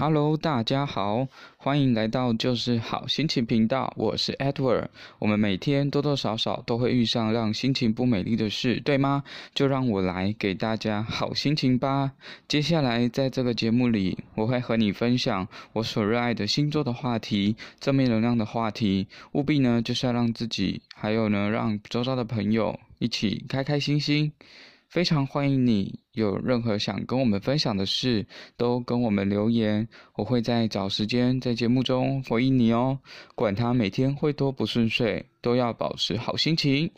Hello，大家好，欢迎来到就是好心情频道，我是 Edward。我们每天多多少少都会遇上让心情不美丽的事，对吗？就让我来给大家好心情吧。接下来在这个节目里，我会和你分享我所热爱的星座的话题，正面能量的话题，务必呢就是要让自己，还有呢让周遭的朋友一起开开心心。非常欢迎你，有任何想跟我们分享的事，都跟我们留言，我会在找时间在节目中回应你哦。管他每天会多不顺遂，都要保持好心情。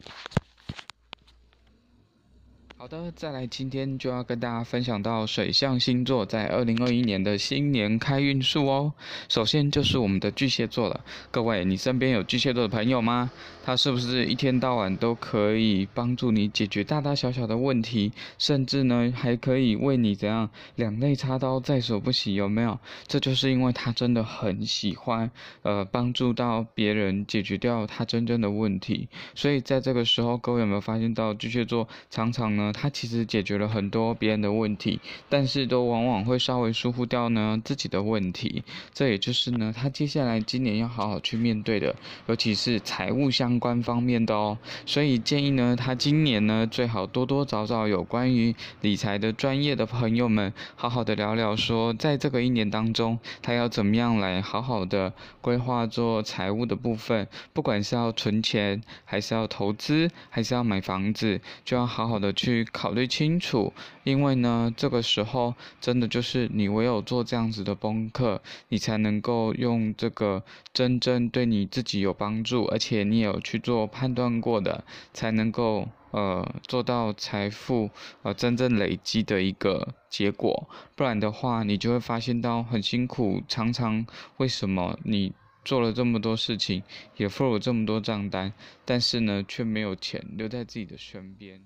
好的，再来，今天就要跟大家分享到水象星座在二零二一年的新年开运数哦。首先就是我们的巨蟹座了，各位，你身边有巨蟹座的朋友吗？他是不是一天到晚都可以帮助你解决大大小小的问题，甚至呢还可以为你怎样两肋插刀在所不惜？有没有？这就是因为他真的很喜欢呃帮助到别人解决掉他真正的问题，所以在这个时候，各位有没有发现到巨蟹座常常呢？他其实解决了很多别人的问题，但是都往往会稍微疏忽掉呢自己的问题。这也就是呢，他接下来今年要好好去面对的，尤其是财务相关方面的哦。所以建议呢，他今年呢最好多多找找有关于理财的专业的朋友们，好好的聊聊说，在这个一年当中，他要怎么样来好好的规划做财务的部分，不管是要存钱，还是要投资，还是要买房子，就要好好的去。考虑清楚，因为呢，这个时候真的就是你唯有做这样子的功课，你才能够用这个真正对你自己有帮助，而且你有去做判断过的，才能够呃做到财富呃真正累积的一个结果。不然的话，你就会发现到很辛苦，常常为什么你做了这么多事情，也付了这么多账单，但是呢，却没有钱留在自己的身边。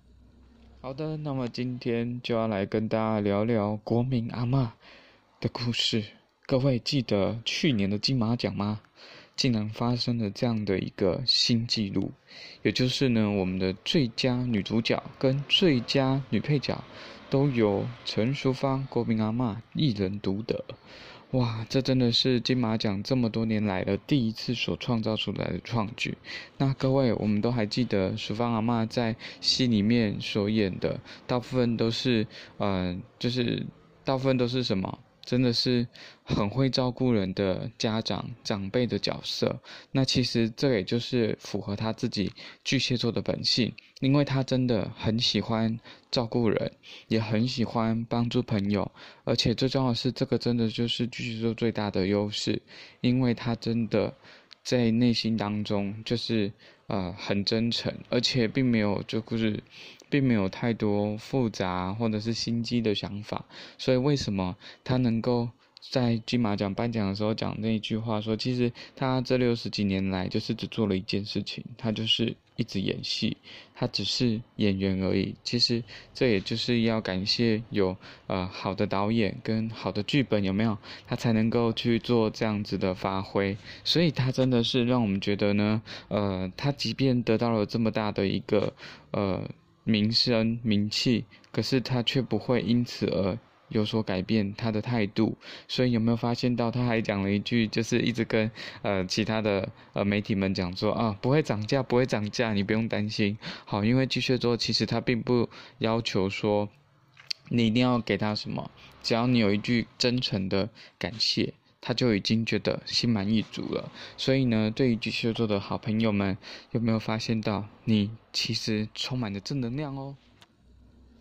好的，那么今天就要来跟大家聊聊国民阿嬷的故事。各位记得去年的金马奖吗？竟然发生了这样的一个新纪录，也就是呢，我们的最佳女主角跟最佳女配角都由陈淑芳国民阿嬷一人独得。哇，这真的是金马奖这么多年来的第一次所创造出来的创举。那各位，我们都还记得淑芳阿嬷在戏里面所演的，大部分都是，嗯、呃，就是大部分都是什么？真的是很会照顾人的家长长辈的角色，那其实这也就是符合他自己巨蟹座的本性，因为他真的很喜欢照顾人，也很喜欢帮助朋友，而且最重要的是，这个真的就是巨蟹座最大的优势，因为他真的在内心当中就是呃很真诚，而且并没有就是。并没有太多复杂或者是心机的想法，所以为什么他能够在金马奖颁奖的时候讲那一句话说，其实他这六十几年来就是只做了一件事情，他就是一直演戏，他只是演员而已。其实这也就是要感谢有呃好的导演跟好的剧本，有没有？他才能够去做这样子的发挥。所以他真的是让我们觉得呢，呃，他即便得到了这么大的一个呃。名声名气，可是他却不会因此而有所改变他的态度。所以有没有发现到他还讲了一句，就是一直跟呃其他的呃媒体们讲说啊，不会涨价，不会涨价，你不用担心。好，因为巨蟹座其实他并不要求说你一定要给他什么，只要你有一句真诚的感谢。他就已经觉得心满意足了，所以呢，对于巨蟹座的好朋友们，有没有发现到你其实充满着正能量哦？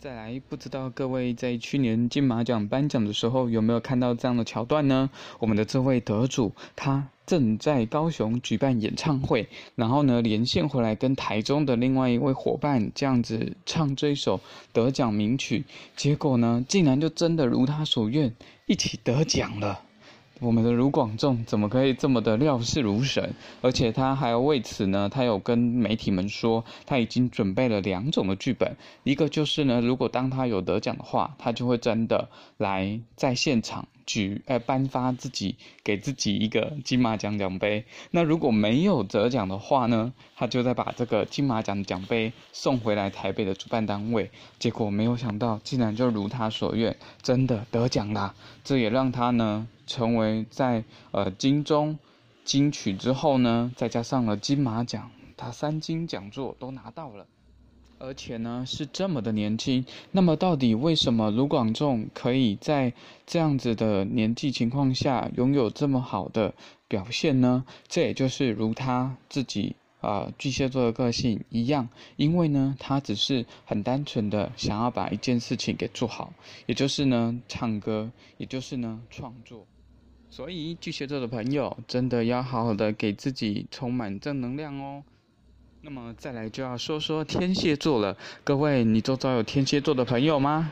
再来，不知道各位在去年金马奖颁奖的时候有没有看到这样的桥段呢？我们的这位得主，他正在高雄举办演唱会，然后呢，连线回来跟台中的另外一位伙伴这样子唱这首得奖名曲，结果呢，竟然就真的如他所愿，一起得奖了。我们的卢广仲怎么可以这么的料事如神？而且他还要为此呢，他有跟媒体们说，他已经准备了两种的剧本，一个就是呢，如果当他有得奖的话，他就会真的来在现场举，呃，颁发自己给自己一个金马奖奖杯。那如果没有得奖的话呢，他就再把这个金马奖奖杯送回来台北的主办单位。结果没有想到，竟然就如他所愿，真的得奖啦！这也让他呢。成为在呃金钟金曲之后呢，再加上了金马奖，他三金讲座都拿到了，而且呢是这么的年轻。那么到底为什么卢广仲可以在这样子的年纪情况下拥有这么好的表现呢？这也就是如他自己。啊、呃，巨蟹座的个性一样，因为呢，他只是很单纯的想要把一件事情给做好，也就是呢，唱歌，也就是呢，创作。所以巨蟹座的朋友真的要好好的给自己充满正能量哦。那么再来就要说说天蝎座了，各位，你周遭有天蝎座的朋友吗？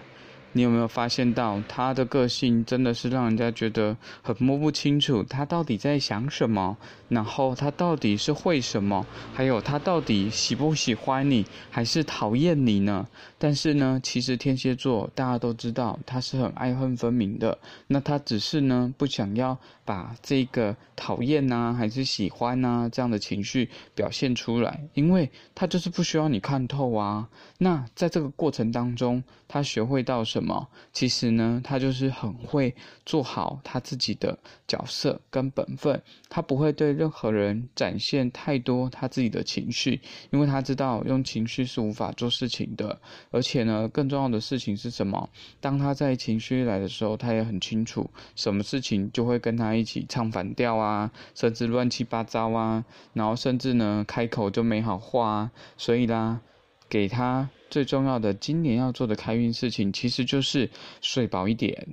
你有没有发现到他的个性真的是让人家觉得很摸不清楚，他到底在想什么？然后他到底是会什么？还有他到底喜不喜欢你，还是讨厌你呢？但是呢，其实天蝎座大家都知道他是很爱恨分明的。那他只是呢不想要把这个讨厌呐，还是喜欢呐这样的情绪表现出来，因为他就是不需要你看透啊。那在这个过程当中，他学会到什么？什么？其实呢，他就是很会做好他自己的角色跟本分，他不会对任何人展现太多他自己的情绪，因为他知道用情绪是无法做事情的。而且呢，更重要的事情是什么？当他在情绪来的时候，他也很清楚什么事情就会跟他一起唱反调啊，甚至乱七八糟啊，然后甚至呢，开口就没好话啊。所以啦，给他。最重要的，今年要做的开运事情，其实就是睡饱一点。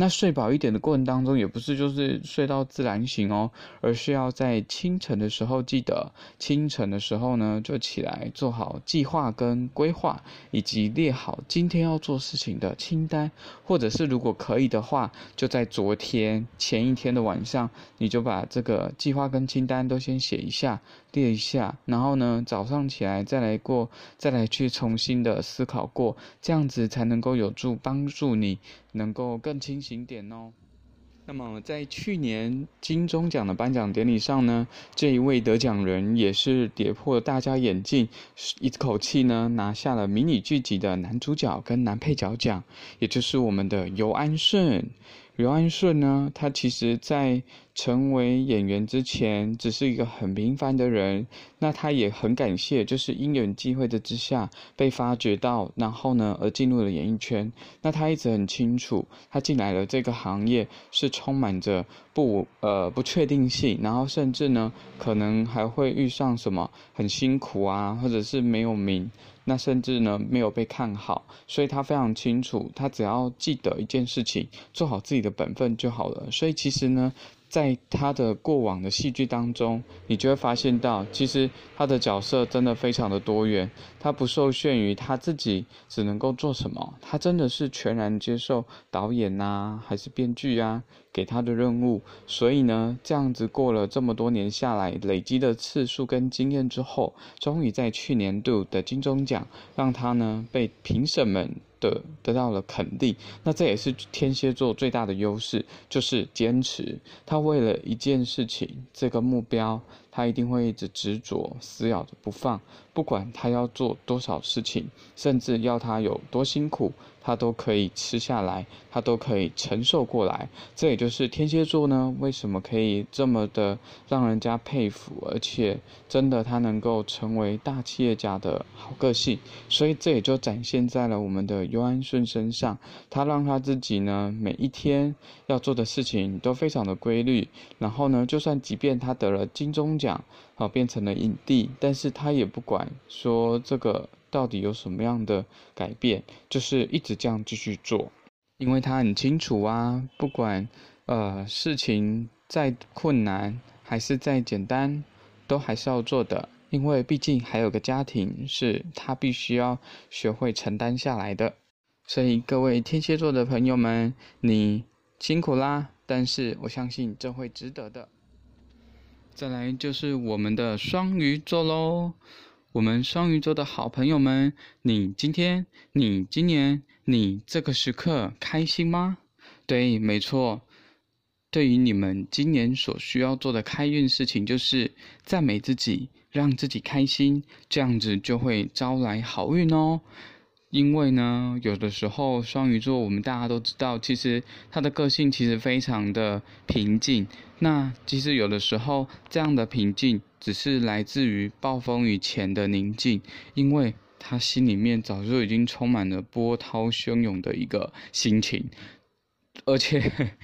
那睡饱一点的过程当中，也不是就是睡到自然醒哦，而是要在清晨的时候记得，清晨的时候呢就起来做好计划跟规划，以及列好今天要做事情的清单，或者是如果可以的话，就在昨天前一天的晚上，你就把这个计划跟清单都先写一下，列一下，然后呢早上起来再来过，再来去重新的思考过，这样子才能够有助帮助你。能够更清醒点哦。那么在去年金钟奖的颁奖典礼上呢，这一位得奖人也是跌破了大家眼镜，一口气呢拿下了迷你剧集的男主角跟男配角奖，也就是我们的尤安顺。刘安顺呢，他其实在成为演员之前，只是一个很平凡的人。那他也很感谢，就是因缘际会的之下被发掘到，然后呢，而进入了演艺圈。那他一直很清楚，他进来了这个行业是充满着不呃不确定性，然后甚至呢，可能还会遇上什么很辛苦啊，或者是没有名。那甚至呢，没有被看好，所以他非常清楚，他只要记得一件事情，做好自己的本分就好了。所以其实呢，在他的过往的戏剧当中，你就会发现到，其实他的角色真的非常的多元，他不受限于他自己只能够做什么，他真的是全然接受导演呐、还是编剧啊给他的任务。所以呢，这样子过了这么多年下来，累积的次数跟经验之后，终于在去年度的金钟奖，让他呢被评审们。的得到了肯定，那这也是天蝎座最大的优势，就是坚持。他为了一件事情，这个目标，他一定会一直执着、死咬着不放，不管他要做多少事情，甚至要他有多辛苦。他都可以吃下来，他都可以承受过来。这也就是天蝎座呢，为什么可以这么的让人家佩服，而且真的他能够成为大企业家的好个性。所以这也就展现在了我们的尤安顺身上。他让他自己呢，每一天要做的事情都非常的规律。然后呢，就算即便他得了金钟奖，好变成了影帝，但是他也不管说这个。到底有什么样的改变？就是一直这样继续做，因为他很清楚啊，不管呃事情再困难还是再简单，都还是要做的，因为毕竟还有个家庭是他必须要学会承担下来的。所以各位天蝎座的朋友们，你辛苦啦，但是我相信这会值得的。再来就是我们的双鱼座喽。我们双鱼座的好朋友们，你今天、你今年、你这个时刻开心吗？对，没错。对于你们今年所需要做的开运事情，就是赞美自己，让自己开心，这样子就会招来好运哦。因为呢，有的时候双鱼座我们大家都知道，其实他的个性其实非常的平静。那其实有的时候这样的平静，只是来自于暴风雨前的宁静，因为他心里面早就已经充满了波涛汹涌的一个心情，而且。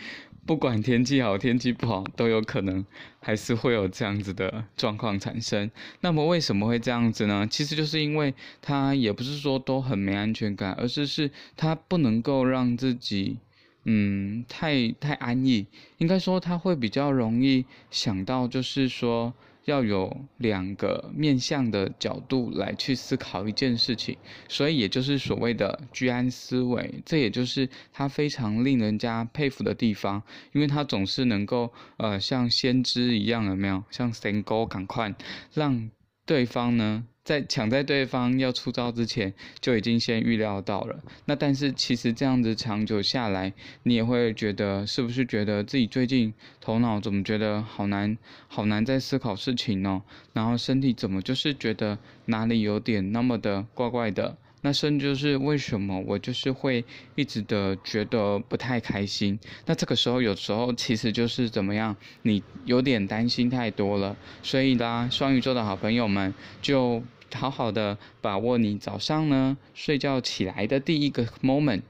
不管天气好天气不好，都有可能还是会有这样子的状况产生。那么为什么会这样子呢？其实就是因为他也不是说都很没安全感，而是是他不能够让自己，嗯，太太安逸。应该说他会比较容易想到，就是说。要有两个面向的角度来去思考一件事情，所以也就是所谓的居安思危，这也就是他非常令人家佩服的地方，因为他总是能够呃像先知一样，有没有？像神狗赶快让对方呢？在抢在对方要出招之前，就已经先预料到了。那但是其实这样子长久下来，你也会觉得是不是觉得自己最近头脑怎么觉得好难，好难在思考事情呢？然后身体怎么就是觉得哪里有点那么的怪怪的？那甚至就是为什么我就是会一直的觉得不太开心？那这个时候有时候其实就是怎么样，你有点担心太多了。所以啦，双鱼座的好朋友们，就好好的把握你早上呢睡觉起来的第一个 moment，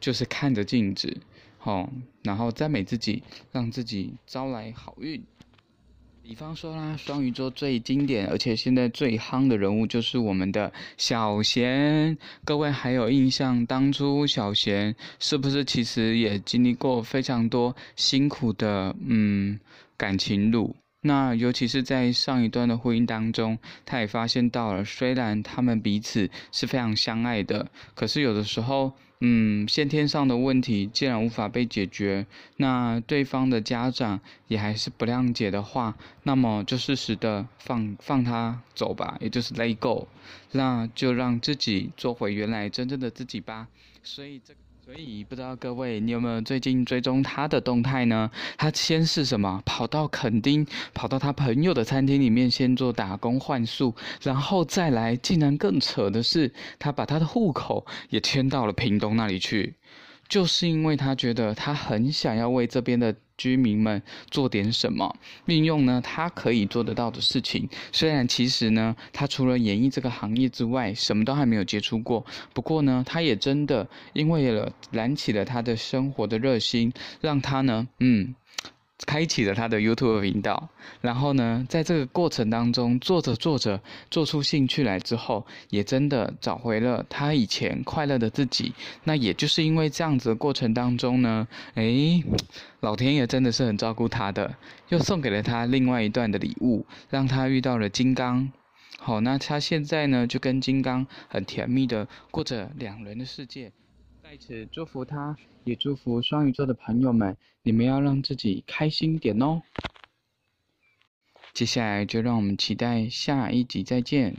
就是看着镜子，好，然后赞美自己，让自己招来好运。比方说啦，双鱼座最经典而且现在最夯的人物就是我们的小贤。各位还有印象，当初小贤是不是其实也经历过非常多辛苦的嗯感情路？那尤其是在上一段的婚姻当中，他也发现到了，虽然他们彼此是非常相爱的，可是有的时候。嗯，先天上的问题既然无法被解决，那对方的家长也还是不谅解的话，那么就适时的放放他走吧，也就是 let go，那就让自己做回原来真正的自己吧。所以这个。所以不知道各位，你有没有最近追踪他的动态呢？他先是什么？跑到垦丁，跑到他朋友的餐厅里面，先做打工换宿，然后再来，竟然更扯的是，他把他的户口也迁到了屏东那里去。就是因为他觉得他很想要为这边的居民们做点什么，运用呢他可以做得到的事情。虽然其实呢，他除了演艺这个行业之外，什么都还没有接触过。不过呢，他也真的因为了燃起了他的生活的热心，让他呢，嗯。开启了他的 YouTube 频道，然后呢，在这个过程当中，做着做着，做出兴趣来之后，也真的找回了他以前快乐的自己。那也就是因为这样子的过程当中呢，诶，老天爷真的是很照顾他的，又送给了他另外一段的礼物，让他遇到了金刚。好，那他现在呢，就跟金刚很甜蜜的过着两人的世界。在此祝福他，也祝福双鱼座的朋友们，你们要让自己开心点哦。接下来就让我们期待下一集再见。